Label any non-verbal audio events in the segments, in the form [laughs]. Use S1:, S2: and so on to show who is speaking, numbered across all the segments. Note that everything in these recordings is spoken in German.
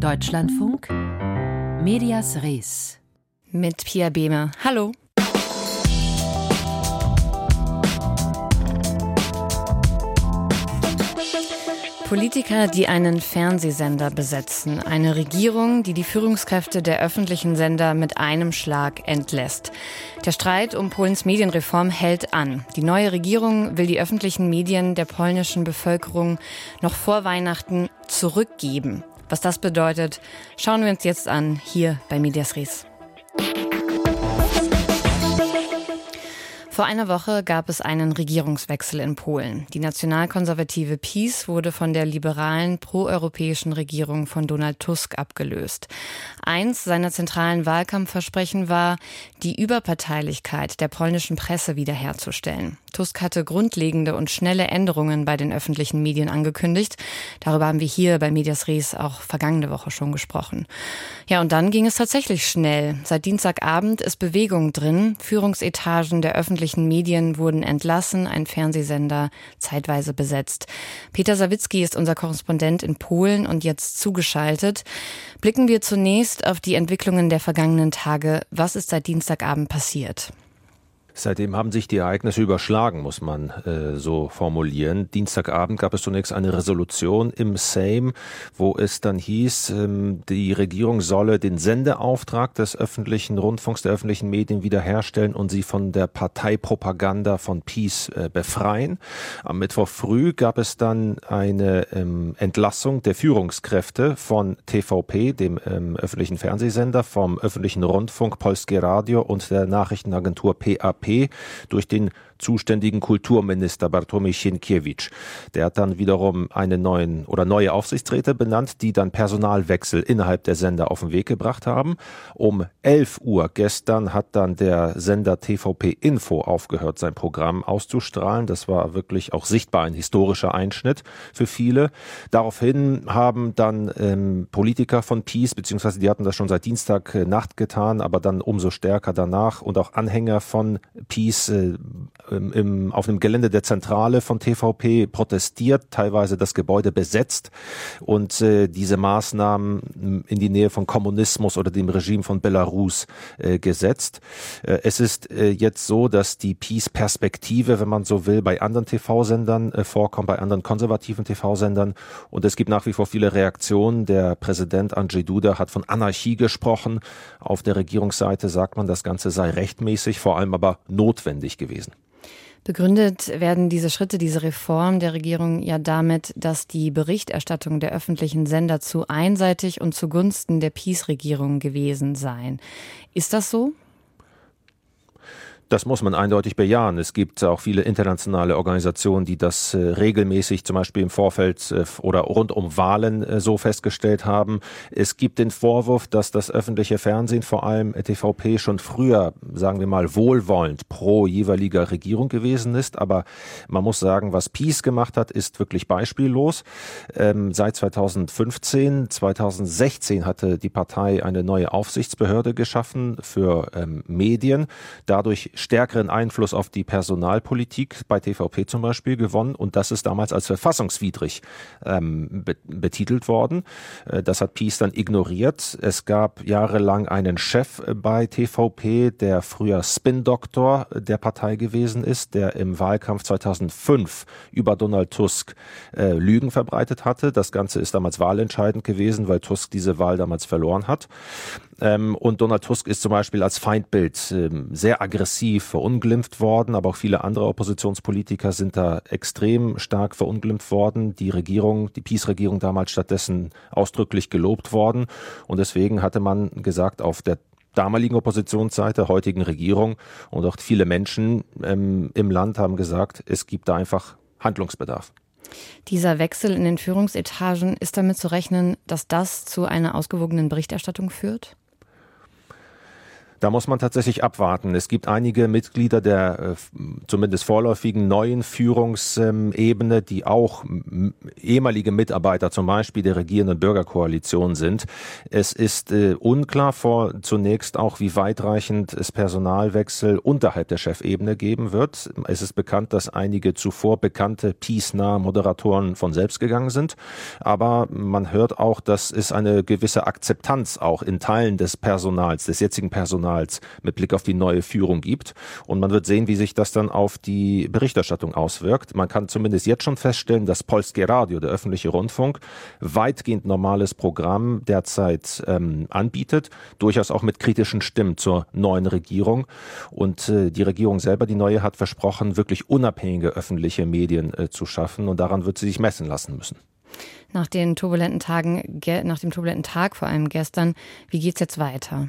S1: Deutschlandfunk Medias Res
S2: mit Pia Behme. Hallo. Politiker, die einen Fernsehsender besetzen, eine Regierung, die die Führungskräfte der öffentlichen Sender mit einem Schlag entlässt. Der Streit um Polens Medienreform hält an. Die neue Regierung will die öffentlichen Medien der polnischen Bevölkerung noch vor Weihnachten zurückgeben. Was das bedeutet, schauen wir uns jetzt an hier bei Medias Res. Vor einer Woche gab es einen Regierungswechsel in Polen. Die nationalkonservative PiS wurde von der liberalen proeuropäischen Regierung von Donald Tusk abgelöst. Eins seiner zentralen Wahlkampfversprechen war, die Überparteilichkeit der polnischen Presse wiederherzustellen. Tusk hatte grundlegende und schnelle Änderungen bei den öffentlichen Medien angekündigt. Darüber haben wir hier bei Medias Res auch vergangene Woche schon gesprochen. Ja, und dann ging es tatsächlich schnell. Seit Dienstagabend ist Bewegung drin. Führungsetagen der öffentlichen Medien wurden entlassen, ein Fernsehsender zeitweise besetzt. Peter Sawicki ist unser Korrespondent in Polen und jetzt zugeschaltet. Blicken wir zunächst auf die Entwicklungen der vergangenen Tage. Was ist seit Dienstagabend passiert?
S3: Seitdem haben sich die Ereignisse überschlagen, muss man äh, so formulieren. Dienstagabend gab es zunächst eine Resolution im Sejm, wo es dann hieß, ähm, die Regierung solle den Sendeauftrag des öffentlichen Rundfunks, der öffentlichen Medien wiederherstellen und sie von der Parteipropaganda von Peace äh, befreien. Am Mittwoch früh gab es dann eine ähm, Entlassung der Führungskräfte von TVP, dem ähm, öffentlichen Fernsehsender, vom öffentlichen Rundfunk Polskie Radio und der Nachrichtenagentur PAP durch den zuständigen Kulturminister Bartłomiej Sienkiewicz. Der hat dann wiederum eine neuen oder neue Aufsichtsräte benannt, die dann Personalwechsel innerhalb der Sender auf den Weg gebracht haben. Um 11 Uhr gestern hat dann der Sender TVP Info aufgehört, sein Programm auszustrahlen. Das war wirklich auch sichtbar ein historischer Einschnitt für viele. Daraufhin haben dann ähm, Politiker von Peace, beziehungsweise die hatten das schon seit Dienstag äh, Nacht getan, aber dann umso stärker danach und auch Anhänger von Peace äh, im, im, auf dem Gelände der Zentrale von TVP protestiert, teilweise das Gebäude besetzt und äh, diese Maßnahmen in die Nähe von Kommunismus oder dem Regime von Belarus äh, gesetzt. Äh, es ist äh, jetzt so, dass die Peace-Perspektive, wenn man so will, bei anderen TV-Sendern äh, vorkommt, bei anderen konservativen TV-Sendern und es gibt nach wie vor viele Reaktionen. Der Präsident Andrzej Duda hat von Anarchie gesprochen. Auf der Regierungsseite sagt man, das Ganze sei rechtmäßig, vor allem aber notwendig gewesen.
S2: Begründet werden diese Schritte, diese Reform der Regierung ja damit, dass die Berichterstattung der öffentlichen Sender zu einseitig und zugunsten der Peace-Regierung gewesen seien. Ist das so?
S3: Das muss man eindeutig bejahen. Es gibt auch viele internationale Organisationen, die das äh, regelmäßig zum Beispiel im Vorfeld äh, oder rund um Wahlen äh, so festgestellt haben. Es gibt den Vorwurf, dass das öffentliche Fernsehen, vor allem TVP, schon früher, sagen wir mal, wohlwollend pro jeweiliger Regierung gewesen ist. Aber man muss sagen, was Peace gemacht hat, ist wirklich beispiellos. Ähm, seit 2015, 2016 hatte die Partei eine neue Aufsichtsbehörde geschaffen für ähm, Medien. Dadurch stärkeren Einfluss auf die Personalpolitik bei TVP zum Beispiel gewonnen und das ist damals als verfassungswidrig ähm, betitelt worden. Äh, das hat Peace dann ignoriert. Es gab jahrelang einen Chef bei TVP, der früher Spin-Doktor der Partei gewesen ist, der im Wahlkampf 2005 über Donald Tusk äh, Lügen verbreitet hatte. Das Ganze ist damals wahlentscheidend gewesen, weil Tusk diese Wahl damals verloren hat. Ähm, und Donald Tusk ist zum Beispiel als Feindbild ähm, sehr aggressiv verunglimpft worden, aber auch viele andere Oppositionspolitiker sind da extrem stark verunglimpft worden. Die Regierung, die Peace-Regierung damals stattdessen ausdrücklich gelobt worden. Und deswegen hatte man gesagt, auf der damaligen Oppositionsseite, heutigen Regierung und auch viele Menschen ähm, im Land haben gesagt, es gibt da einfach Handlungsbedarf.
S2: Dieser Wechsel in den Führungsetagen, ist damit zu rechnen, dass das zu einer ausgewogenen Berichterstattung führt?
S3: Da muss man tatsächlich abwarten. Es gibt einige Mitglieder der äh, zumindest vorläufigen neuen Führungsebene, die auch ehemalige Mitarbeiter zum Beispiel der regierenden Bürgerkoalition sind. Es ist äh, unklar vor zunächst auch, wie weitreichend es Personalwechsel unterhalb der Chefebene geben wird. Es ist bekannt, dass einige zuvor bekannte peace-nahe Moderatoren von selbst gegangen sind. Aber man hört auch, dass es eine gewisse Akzeptanz auch in Teilen des Personals, des jetzigen Personals Kanals mit Blick auf die neue Führung gibt. Und man wird sehen, wie sich das dann auf die Berichterstattung auswirkt. Man kann zumindest jetzt schon feststellen, dass Polskie Radio, der öffentliche Rundfunk, weitgehend normales Programm derzeit ähm, anbietet, durchaus auch mit kritischen Stimmen zur neuen Regierung. Und äh, die Regierung selber, die neue, hat versprochen, wirklich unabhängige öffentliche Medien äh, zu schaffen. Und daran wird sie sich messen lassen müssen.
S2: Nach den turbulenten Tagen, nach dem turbulenten Tag vor allem gestern, wie geht es jetzt weiter?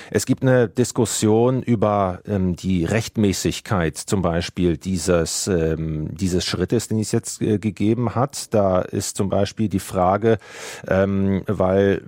S3: Es gibt eine Diskussion über ähm, die Rechtmäßigkeit zum Beispiel dieses, ähm, dieses Schrittes, den es jetzt äh, gegeben hat. Da ist zum Beispiel die Frage, ähm, weil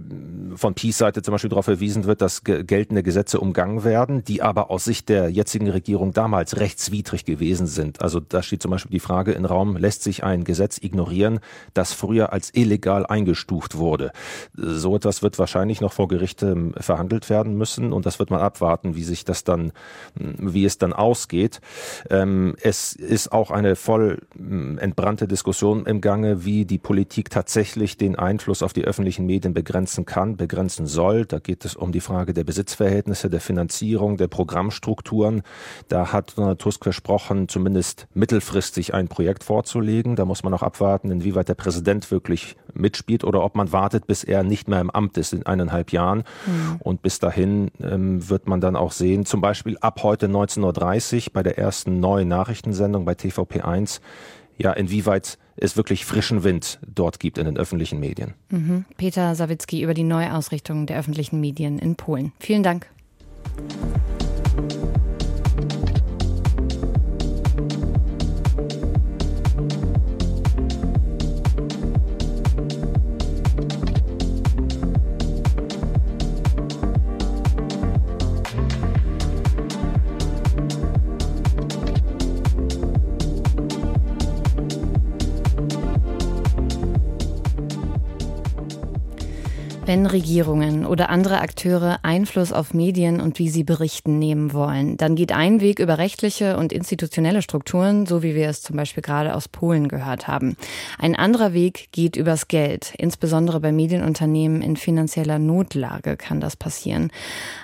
S3: von Peace-Seite zum Beispiel darauf verwiesen wird, dass ge geltende Gesetze umgangen werden, die aber aus Sicht der jetzigen Regierung damals rechtswidrig gewesen sind. Also da steht zum Beispiel die Frage in Raum, lässt sich ein Gesetz ignorieren, das früher als illegal eingestuft wurde. So etwas wird wahrscheinlich noch vor Gericht ähm, verhandelt werden müssen und das wird man abwarten, wie sich das dann, wie es dann ausgeht. Ähm, es ist auch eine voll hm, entbrannte Diskussion im Gange, wie die Politik tatsächlich den Einfluss auf die öffentlichen Medien begrenzen kann, begrenzen soll. Da geht es um die Frage der Besitzverhältnisse, der Finanzierung, der Programmstrukturen. Da hat Donald Tusk versprochen, zumindest mittelfristig ein Projekt vorzulegen. Da muss man auch abwarten, inwieweit der Präsident wirklich mitspielt oder ob man wartet, bis er nicht mehr im Amt ist in eineinhalb Jahren. Mhm. Und bis dahin ähm, wird man dann auch sehen, zum Beispiel ab heute 19.30 Uhr bei der ersten neuen Nachrichtensendung bei TVP1, ja, inwieweit es wirklich frischen Wind dort gibt in den öffentlichen Medien.
S2: Mhm. Peter Sawicki über die Neuausrichtung der öffentlichen Medien in Polen. Vielen Dank. Wenn Regierungen oder andere Akteure Einfluss auf Medien und wie sie berichten nehmen wollen, dann geht ein Weg über rechtliche und institutionelle Strukturen, so wie wir es zum Beispiel gerade aus Polen gehört haben. Ein anderer Weg geht übers Geld. Insbesondere bei Medienunternehmen in finanzieller Notlage kann das passieren.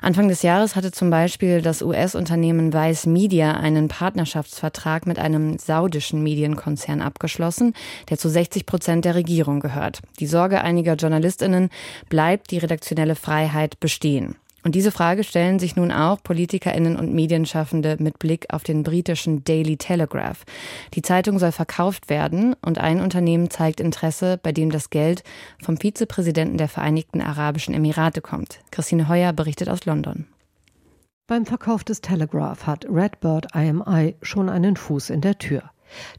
S2: Anfang des Jahres hatte zum Beispiel das US-Unternehmen Vice Media einen Partnerschaftsvertrag mit einem saudischen Medienkonzern abgeschlossen, der zu 60 Prozent der Regierung gehört. Die Sorge einiger JournalistInnen, bleibt die redaktionelle Freiheit bestehen? Und diese Frage stellen sich nun auch Politikerinnen und Medienschaffende mit Blick auf den britischen Daily Telegraph. Die Zeitung soll verkauft werden und ein Unternehmen zeigt Interesse, bei dem das Geld vom Vizepräsidenten der Vereinigten Arabischen Emirate kommt. Christine Heuer berichtet aus London.
S4: Beim Verkauf des Telegraph hat Redbird IMI schon einen Fuß in der Tür.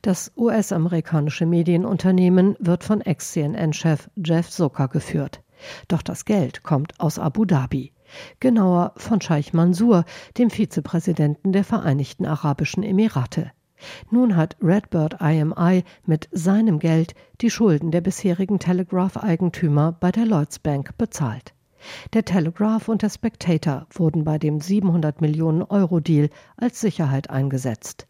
S4: Das US-amerikanische Medienunternehmen wird von Ex-CNN-Chef Jeff Zucker geführt. Doch das Geld kommt aus Abu Dhabi, genauer von Scheich Mansour, dem Vizepräsidenten der Vereinigten Arabischen Emirate. Nun hat Redbird IMI mit seinem Geld die Schulden der bisherigen Telegraph-Eigentümer bei der Lloyds Bank bezahlt. Der Telegraph und der Spectator wurden bei dem 700 Millionen Euro Deal als Sicherheit eingesetzt.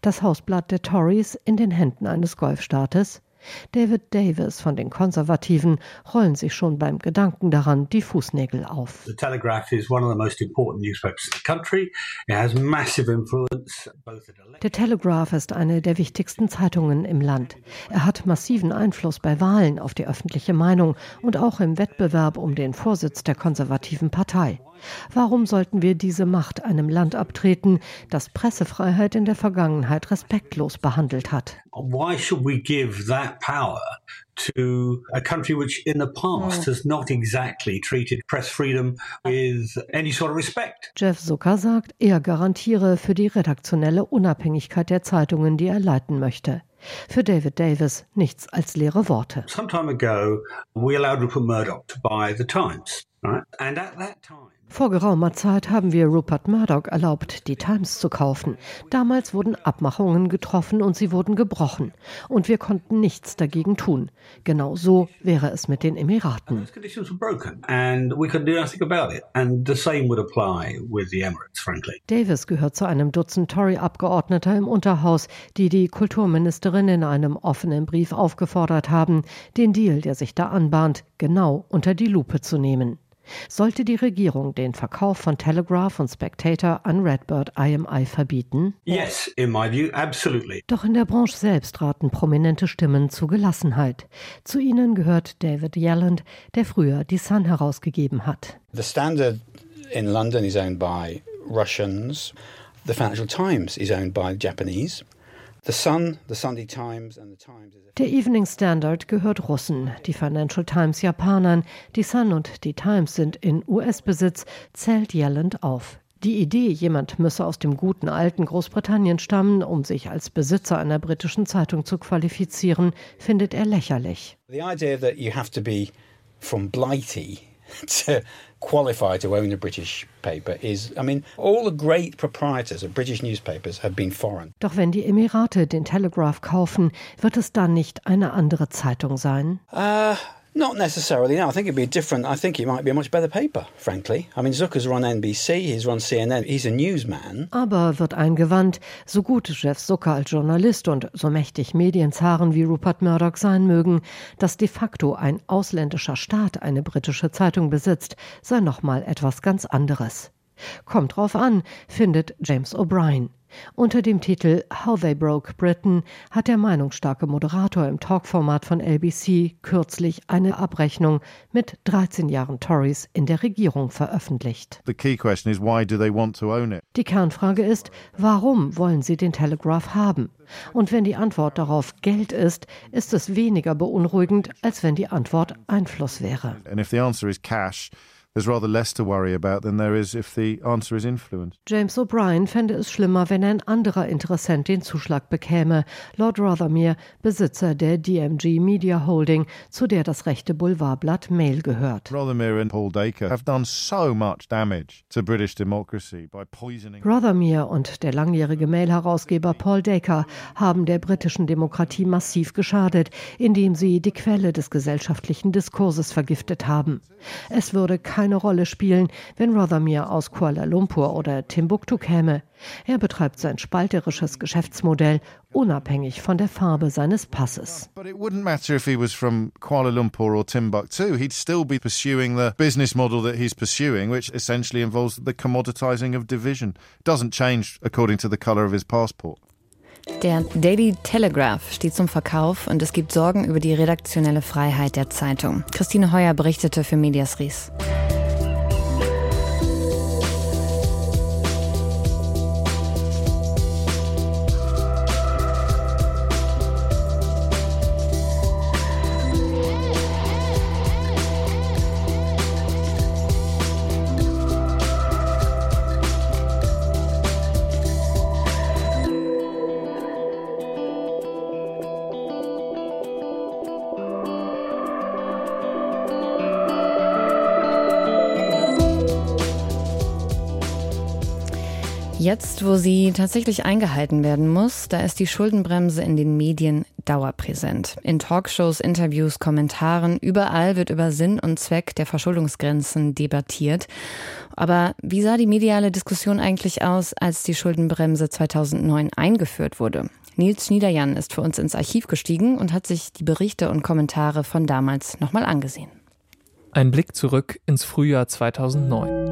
S4: Das Hausblatt der Tories in den Händen eines Golfstaates David Davis von den Konservativen rollen sich schon beim Gedanken daran die Fußnägel auf. Der Telegraph ist eine der wichtigsten Zeitungen im Land. Er hat massiven Einfluss bei Wahlen auf die öffentliche Meinung und auch im Wettbewerb um den Vorsitz der konservativen Partei. Warum sollten wir diese Macht einem Land abtreten, das Pressefreiheit in der Vergangenheit respektlos behandelt hat? Why should we give that power to a country which in the past has not exactly treated press freedom with any sort of respect? Jeff Zucker sagt, er garantiere für die redaktionelle Unabhängigkeit der Zeitungen, die er leiten möchte. Für David Davis nichts als leere Worte. Some time ago, we allowed Rupert Murdoch to buy the Times, right? And at that time Vor geraumer Zeit haben wir Rupert Murdoch erlaubt, die Times zu kaufen. Damals wurden Abmachungen getroffen und sie wurden gebrochen. Und wir konnten nichts dagegen tun. Genau so wäre es mit den Emiraten. Davis gehört zu einem Dutzend Tory-Abgeordneter im Unterhaus, die die Kulturministerin in einem offenen Brief aufgefordert haben, den Deal, der sich da anbahnt, genau unter die Lupe zu nehmen. Sollte die Regierung den Verkauf von Telegraph und Spectator an Redbird IMI verbieten?
S5: Yes, in my view, absolutely.
S4: Doch in der Branche selbst raten prominente Stimmen zu Gelassenheit. Zu ihnen gehört David Yelland, der früher die Sun herausgegeben hat.
S6: The Standard in London is owned by Russians. The Financial Times is owned by Japanese.
S4: Der Evening Standard gehört Russen, die Financial Times Japanern, die Sun und die Times sind in US-Besitz, zählt Yelland auf. Die Idee, jemand müsse aus dem guten alten Großbritannien stammen, um sich als Besitzer einer britischen Zeitung zu qualifizieren, findet er lächerlich.
S6: The idea that you have to be from Blighty [laughs] to qualify to own a British paper is, I mean, all the great proprietors of British newspapers have been foreign.
S4: Doch wenn die Emirate den Telegraph kaufen, wird es dann nicht eine andere Zeitung sein?
S6: Uh, Not necessarily. No, I think it'd be different. I think it might be a much better paper, frankly. I mean, Zucker's run NBC, he's run CNN, he's a newsman.
S4: Aber wird eingewandt, so gut Jeff Zucker als Journalist und so mächtig Medienzaren wie Rupert Murdoch sein mögen, dass de facto ein ausländischer Staat eine britische Zeitung besitzt, sei nochmal etwas ganz anderes. Kommt drauf an, findet James O'Brien. Unter dem Titel How They Broke Britain hat der meinungsstarke Moderator im Talkformat von LBC kürzlich eine Abrechnung mit 13 Jahren Tories in der Regierung veröffentlicht. Die Kernfrage ist, warum wollen sie den Telegraph haben? Und wenn die Antwort darauf Geld ist, ist es weniger beunruhigend, als wenn die Antwort Einfluss wäre. And if the answer is cash, there's rather less to worry about than there is if the answer is influence. James O'Brien fände es schlimmer, wenn ein anderer Interessent den Zuschlag bekäme. Lord Rothermere, Besitzer der DMG Media Holding, zu der das rechte Boulevardblatt Mail gehört.
S7: Rothermere and Paul Dacre have done so much damage to British democracy by poisoning.
S4: Rothermere und der langjährige Mail-Herausgeber Paul Dacre haben der britischen Demokratie massiv geschadet, indem sie die Quelle des gesellschaftlichen Diskurses vergiftet haben. Es würde kein keine Rolle spielen, wenn Rothermere aus Kuala Lumpur oder Timbuktu käme. Er betreibt sein spalterisches Geschäftsmodell unabhängig von der Farbe seines Passes.
S7: But it wouldn't matter if he was from Kuala Lumpur or Timbuktu. He'd still be pursuing the business model that he's pursuing, which essentially involves the commoditizing of division. Doesn't change according to the color of his passport.
S2: Der Daily Telegraph steht zum Verkauf und es gibt Sorgen über die redaktionelle Freiheit der Zeitung. Christine Heuer berichtete für Medias Ries. Jetzt, wo sie tatsächlich eingehalten werden muss, da ist die Schuldenbremse in den Medien dauerpräsent. In Talkshows, Interviews, Kommentaren, überall wird über Sinn und Zweck der Verschuldungsgrenzen debattiert. Aber wie sah die mediale Diskussion eigentlich aus, als die Schuldenbremse 2009 eingeführt wurde? Nils Schniederjan ist für uns ins Archiv gestiegen und hat sich die Berichte und Kommentare von damals nochmal angesehen.
S8: Ein Blick zurück ins Frühjahr 2009.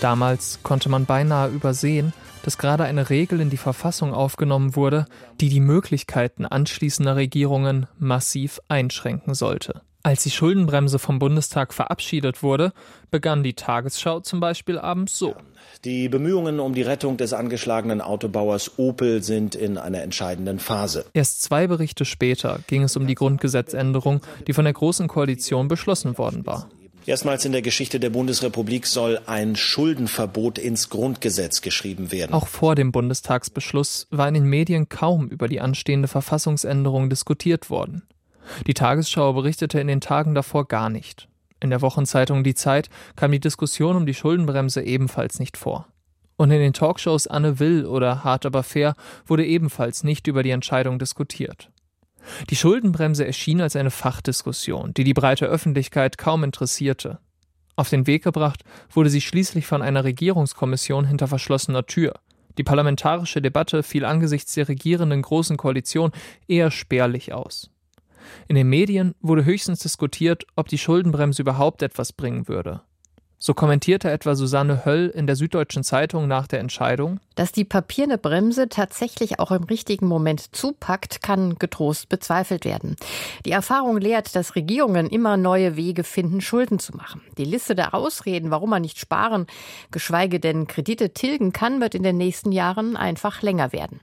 S8: Damals konnte man beinahe übersehen, dass gerade eine Regel in die Verfassung aufgenommen wurde, die die Möglichkeiten anschließender Regierungen massiv einschränken sollte. Als die Schuldenbremse vom Bundestag verabschiedet wurde, begann die Tagesschau zum Beispiel abends so.
S9: Die Bemühungen um die Rettung des angeschlagenen Autobauers Opel sind in einer entscheidenden Phase.
S8: Erst zwei Berichte später ging es um die Grundgesetzänderung, die von der Großen Koalition beschlossen worden war.
S9: Erstmals in der Geschichte der Bundesrepublik soll ein Schuldenverbot ins Grundgesetz geschrieben werden.
S8: Auch vor dem Bundestagsbeschluss war in den Medien kaum über die anstehende Verfassungsänderung diskutiert worden. Die Tagesschau berichtete in den Tagen davor gar nicht. In der Wochenzeitung Die Zeit kam die Diskussion um die Schuldenbremse ebenfalls nicht vor. Und in den Talkshows Anne Will oder Hart aber fair wurde ebenfalls nicht über die Entscheidung diskutiert. Die Schuldenbremse erschien als eine Fachdiskussion, die die breite Öffentlichkeit kaum interessierte. Auf den Weg gebracht wurde sie schließlich von einer Regierungskommission hinter verschlossener Tür. Die parlamentarische Debatte fiel angesichts der regierenden Großen Koalition eher spärlich aus. In den Medien wurde höchstens diskutiert, ob die Schuldenbremse überhaupt etwas bringen würde. So kommentierte etwa Susanne Höll in der Süddeutschen Zeitung nach der Entscheidung.
S10: Dass die papierne Bremse tatsächlich auch im richtigen Moment zupackt, kann getrost bezweifelt werden. Die Erfahrung lehrt, dass Regierungen immer neue Wege finden, Schulden zu machen. Die Liste der Ausreden, warum man nicht sparen, geschweige denn Kredite tilgen kann, wird in den nächsten Jahren einfach länger werden.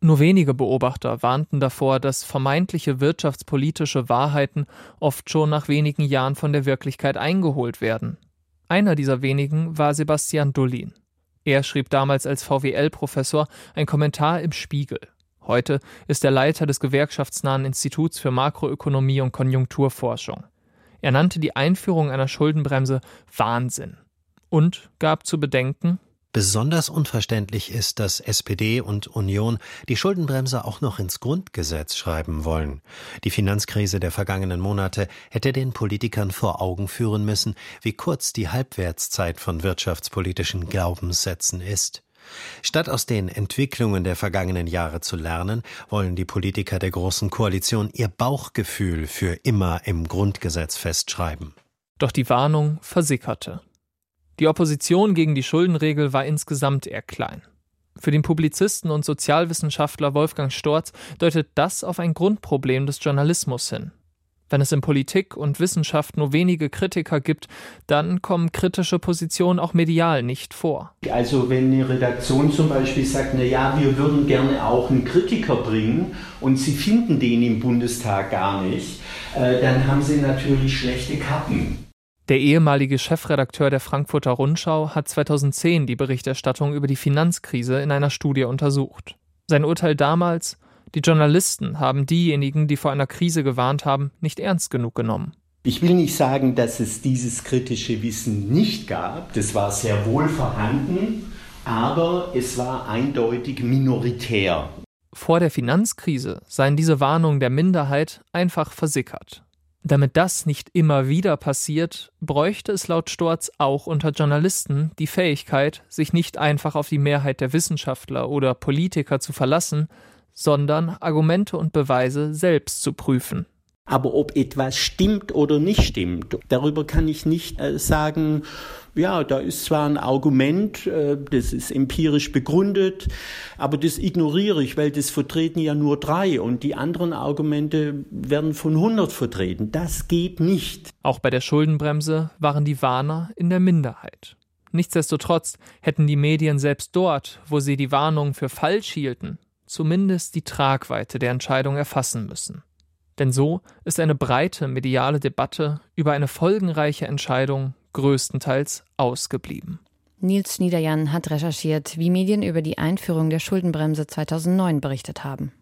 S8: Nur wenige Beobachter warnten davor, dass vermeintliche wirtschaftspolitische Wahrheiten oft schon nach wenigen Jahren von der Wirklichkeit eingeholt werden. Einer dieser wenigen war Sebastian Dullin. Er schrieb damals als VWL-Professor ein Kommentar im Spiegel. Heute ist er Leiter des gewerkschaftsnahen Instituts für Makroökonomie und Konjunkturforschung. Er nannte die Einführung einer Schuldenbremse Wahnsinn und gab zu bedenken,
S11: Besonders unverständlich ist, dass SPD und Union die Schuldenbremse auch noch ins Grundgesetz schreiben wollen. Die Finanzkrise der vergangenen Monate hätte den Politikern vor Augen führen müssen, wie kurz die Halbwertszeit von wirtschaftspolitischen Glaubenssätzen ist. Statt aus den Entwicklungen der vergangenen Jahre zu lernen, wollen die Politiker der Großen Koalition ihr Bauchgefühl für immer im Grundgesetz festschreiben.
S8: Doch die Warnung versickerte. Die Opposition gegen die Schuldenregel war insgesamt eher klein. Für den Publizisten und Sozialwissenschaftler Wolfgang Storz deutet das auf ein Grundproblem des Journalismus hin. Wenn es in Politik und Wissenschaft nur wenige Kritiker gibt, dann kommen kritische Positionen auch medial nicht vor.
S12: Also wenn eine Redaktion zum Beispiel sagt, na ja, wir würden gerne auch einen Kritiker bringen und sie finden den im Bundestag gar nicht, äh, dann haben sie natürlich schlechte Karten.
S8: Der ehemalige Chefredakteur der Frankfurter Rundschau hat 2010 die Berichterstattung über die Finanzkrise in einer Studie untersucht. Sein Urteil damals, die Journalisten haben diejenigen, die vor einer Krise gewarnt haben, nicht ernst genug genommen.
S12: Ich will nicht sagen, dass es dieses kritische Wissen nicht gab. Das war sehr wohl vorhanden, aber es war eindeutig minoritär.
S8: Vor der Finanzkrise seien diese Warnungen der Minderheit einfach versickert. Damit das nicht immer wieder passiert, bräuchte es laut Storz auch unter Journalisten die Fähigkeit, sich nicht einfach auf die Mehrheit der Wissenschaftler oder Politiker zu verlassen, sondern Argumente und Beweise selbst zu prüfen.
S12: Aber ob etwas stimmt oder nicht stimmt, darüber kann ich nicht äh, sagen, ja, da ist zwar ein Argument, äh, das ist empirisch begründet, aber das ignoriere ich, weil das vertreten ja nur drei und die anderen Argumente werden von 100 vertreten. Das geht nicht.
S8: Auch bei der Schuldenbremse waren die Warner in der Minderheit. Nichtsdestotrotz hätten die Medien selbst dort, wo sie die Warnungen für falsch hielten, zumindest die Tragweite der Entscheidung erfassen müssen. Denn so ist eine breite mediale Debatte über eine folgenreiche Entscheidung größtenteils ausgeblieben.
S2: Nils Niederjan hat recherchiert, wie Medien über die Einführung der Schuldenbremse 2009 berichtet haben.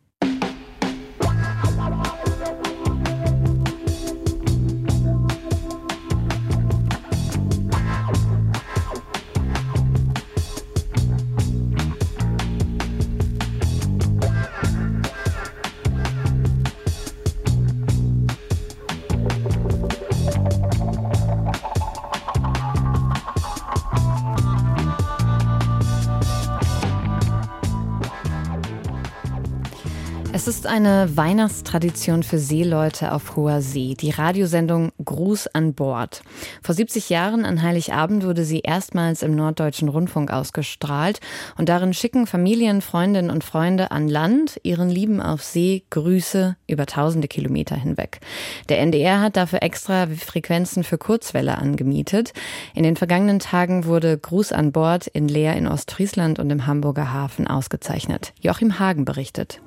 S2: Eine Weihnachtstradition für Seeleute auf hoher See, die Radiosendung Gruß an Bord. Vor 70 Jahren an Heiligabend wurde sie erstmals im Norddeutschen Rundfunk ausgestrahlt und darin schicken Familien, Freundinnen und Freunde an Land ihren Lieben auf See Grüße über tausende Kilometer hinweg. Der NDR hat dafür extra Frequenzen für Kurzwelle angemietet. In den vergangenen Tagen wurde Gruß an Bord in Leer in Ostfriesland und im Hamburger Hafen ausgezeichnet. Joachim Hagen berichtet.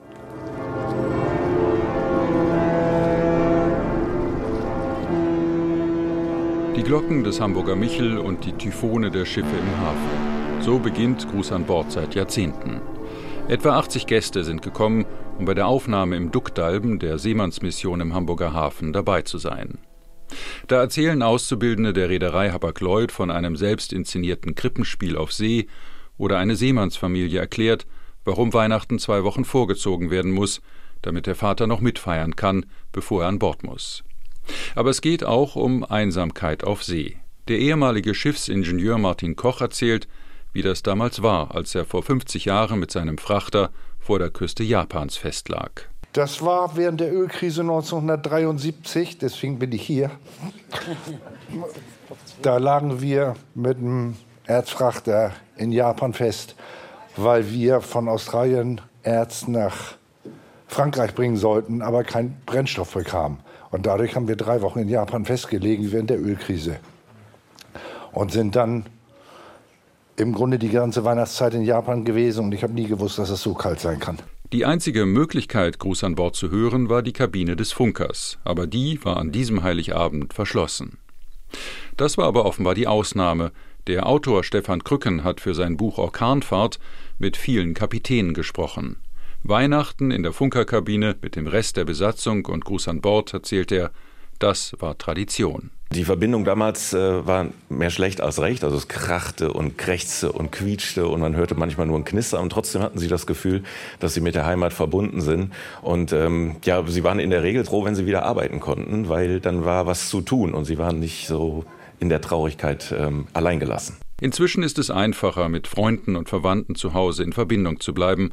S13: Die Glocken des Hamburger Michel und die Typhone der Schiffe im Hafen. So beginnt Gruß an Bord seit Jahrzehnten. Etwa 80 Gäste sind gekommen, um bei der Aufnahme im Duckdalben der Seemannsmission im Hamburger Hafen dabei zu sein. Da erzählen Auszubildende der Reederei Hapag-Lloyd von einem selbst inszenierten Krippenspiel auf See oder eine Seemannsfamilie erklärt, warum Weihnachten zwei Wochen vorgezogen werden muss, damit der Vater noch mitfeiern kann, bevor er an Bord muss. Aber es geht auch um Einsamkeit auf See. Der ehemalige Schiffsingenieur Martin Koch erzählt, wie das damals war, als er vor 50 Jahren mit seinem Frachter vor der Küste Japans festlag.
S14: Das war während der Ölkrise 1973, deswegen bin ich hier. Da lagen wir mit einem Erzfrachter in Japan fest, weil wir von Australien Erz nach Frankreich bringen sollten, aber keinen Brennstoff bekamen. Und dadurch haben wir drei Wochen in Japan festgelegen während der Ölkrise. Und sind dann im Grunde die ganze Weihnachtszeit in Japan gewesen und ich habe nie gewusst, dass es so kalt sein kann.
S13: Die einzige Möglichkeit, Gruß an Bord zu hören, war die Kabine des Funkers, aber die war an diesem Heiligabend verschlossen. Das war aber offenbar die Ausnahme. Der Autor Stefan Krücken hat für sein Buch Orkanfahrt mit vielen Kapitänen gesprochen. Weihnachten in der Funkerkabine mit dem Rest der Besatzung und Gruß an Bord, erzählt er, das war Tradition.
S15: Die Verbindung damals äh, war mehr schlecht als recht. Also es krachte und krächzte und quietschte und man hörte manchmal nur ein Knister. Und trotzdem hatten sie das Gefühl, dass sie mit der Heimat verbunden sind. Und ähm, ja, sie waren in der Regel froh, wenn sie wieder arbeiten konnten, weil dann war was zu tun und sie waren nicht so in der Traurigkeit ähm, alleingelassen.
S13: Inzwischen ist es einfacher, mit Freunden und Verwandten zu Hause in Verbindung zu bleiben.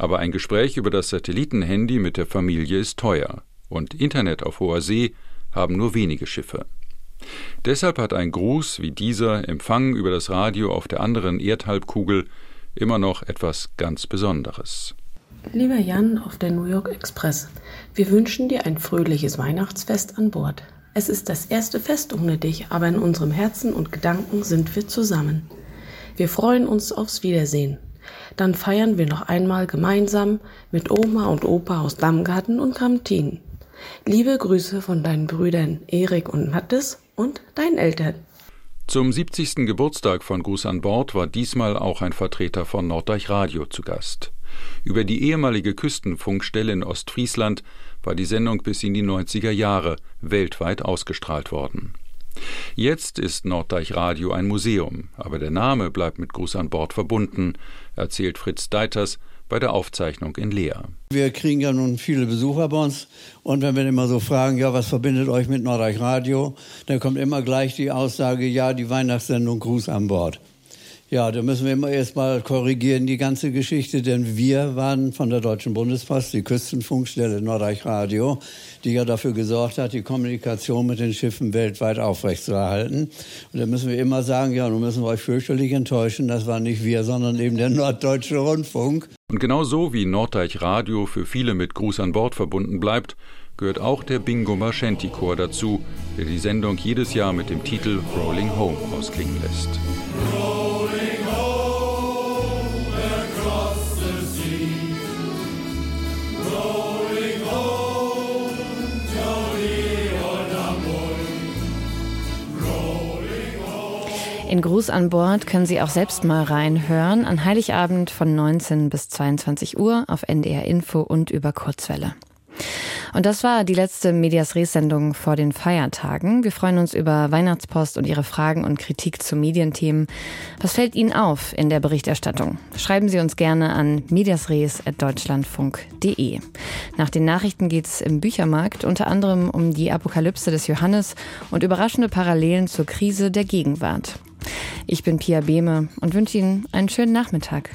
S13: Aber ein Gespräch über das Satellitenhandy mit der Familie ist teuer. Und Internet auf hoher See haben nur wenige Schiffe. Deshalb hat ein Gruß wie dieser, empfangen über das Radio auf der anderen Erdhalbkugel, immer noch etwas ganz Besonderes.
S16: Lieber Jan auf der New York Express, wir wünschen dir ein fröhliches Weihnachtsfest an Bord. Es ist das erste Fest ohne dich, aber in unserem Herzen und Gedanken sind wir zusammen. Wir freuen uns aufs Wiedersehen. Dann feiern wir noch einmal gemeinsam mit Oma und Opa aus Dammgarten und Gramtin. Liebe Grüße von deinen Brüdern Erik und Mattes und deinen Eltern.
S13: Zum 70. Geburtstag von Gruß an Bord war diesmal auch ein Vertreter von Norddeich Radio zu Gast. Über die ehemalige Küstenfunkstelle in Ostfriesland war die Sendung bis in die 90er Jahre weltweit ausgestrahlt worden. Jetzt ist Norddeich Radio ein Museum, aber der Name bleibt mit Gruß an Bord verbunden, erzählt Fritz Deiters, bei der Aufzeichnung in Leer.
S17: Wir kriegen ja nun viele Besucher bei uns und wenn wir immer so fragen, ja, was verbindet euch mit Nordreich Radio, dann kommt immer gleich die Aussage, ja, die Weihnachtssendung Gruß an Bord. Ja, da müssen wir immer erst mal korrigieren, die ganze Geschichte, denn wir waren von der Deutschen Bundespost, die Küstenfunkstelle Nordreich Radio, die ja dafür gesorgt hat, die Kommunikation mit den Schiffen weltweit aufrechtzuerhalten. Und da müssen wir immer sagen, ja, nun müssen wir euch fürchterlich enttäuschen, das waren nicht wir, sondern eben der Norddeutsche Rundfunk.
S13: Und genau so wie Norddeich Radio für viele mit Gruß an Bord verbunden bleibt, gehört auch der Bingo Marchenti Chor dazu, der die Sendung jedes Jahr mit dem Titel Rolling Home ausklingen lässt.
S2: In Gruß an Bord können Sie auch selbst mal reinhören. An Heiligabend von 19 bis 22 Uhr auf NDR Info und über Kurzwelle. Und das war die letzte Medias Res-Sendung vor den Feiertagen. Wir freuen uns über Weihnachtspost und Ihre Fragen und Kritik zu Medienthemen. Was fällt Ihnen auf in der Berichterstattung? Schreiben Sie uns gerne an mediasres.deutschlandfunk.de. Nach den Nachrichten geht es im Büchermarkt unter anderem um die Apokalypse des Johannes und überraschende Parallelen zur Krise der Gegenwart. Ich bin Pia Behme und wünsche Ihnen einen schönen Nachmittag.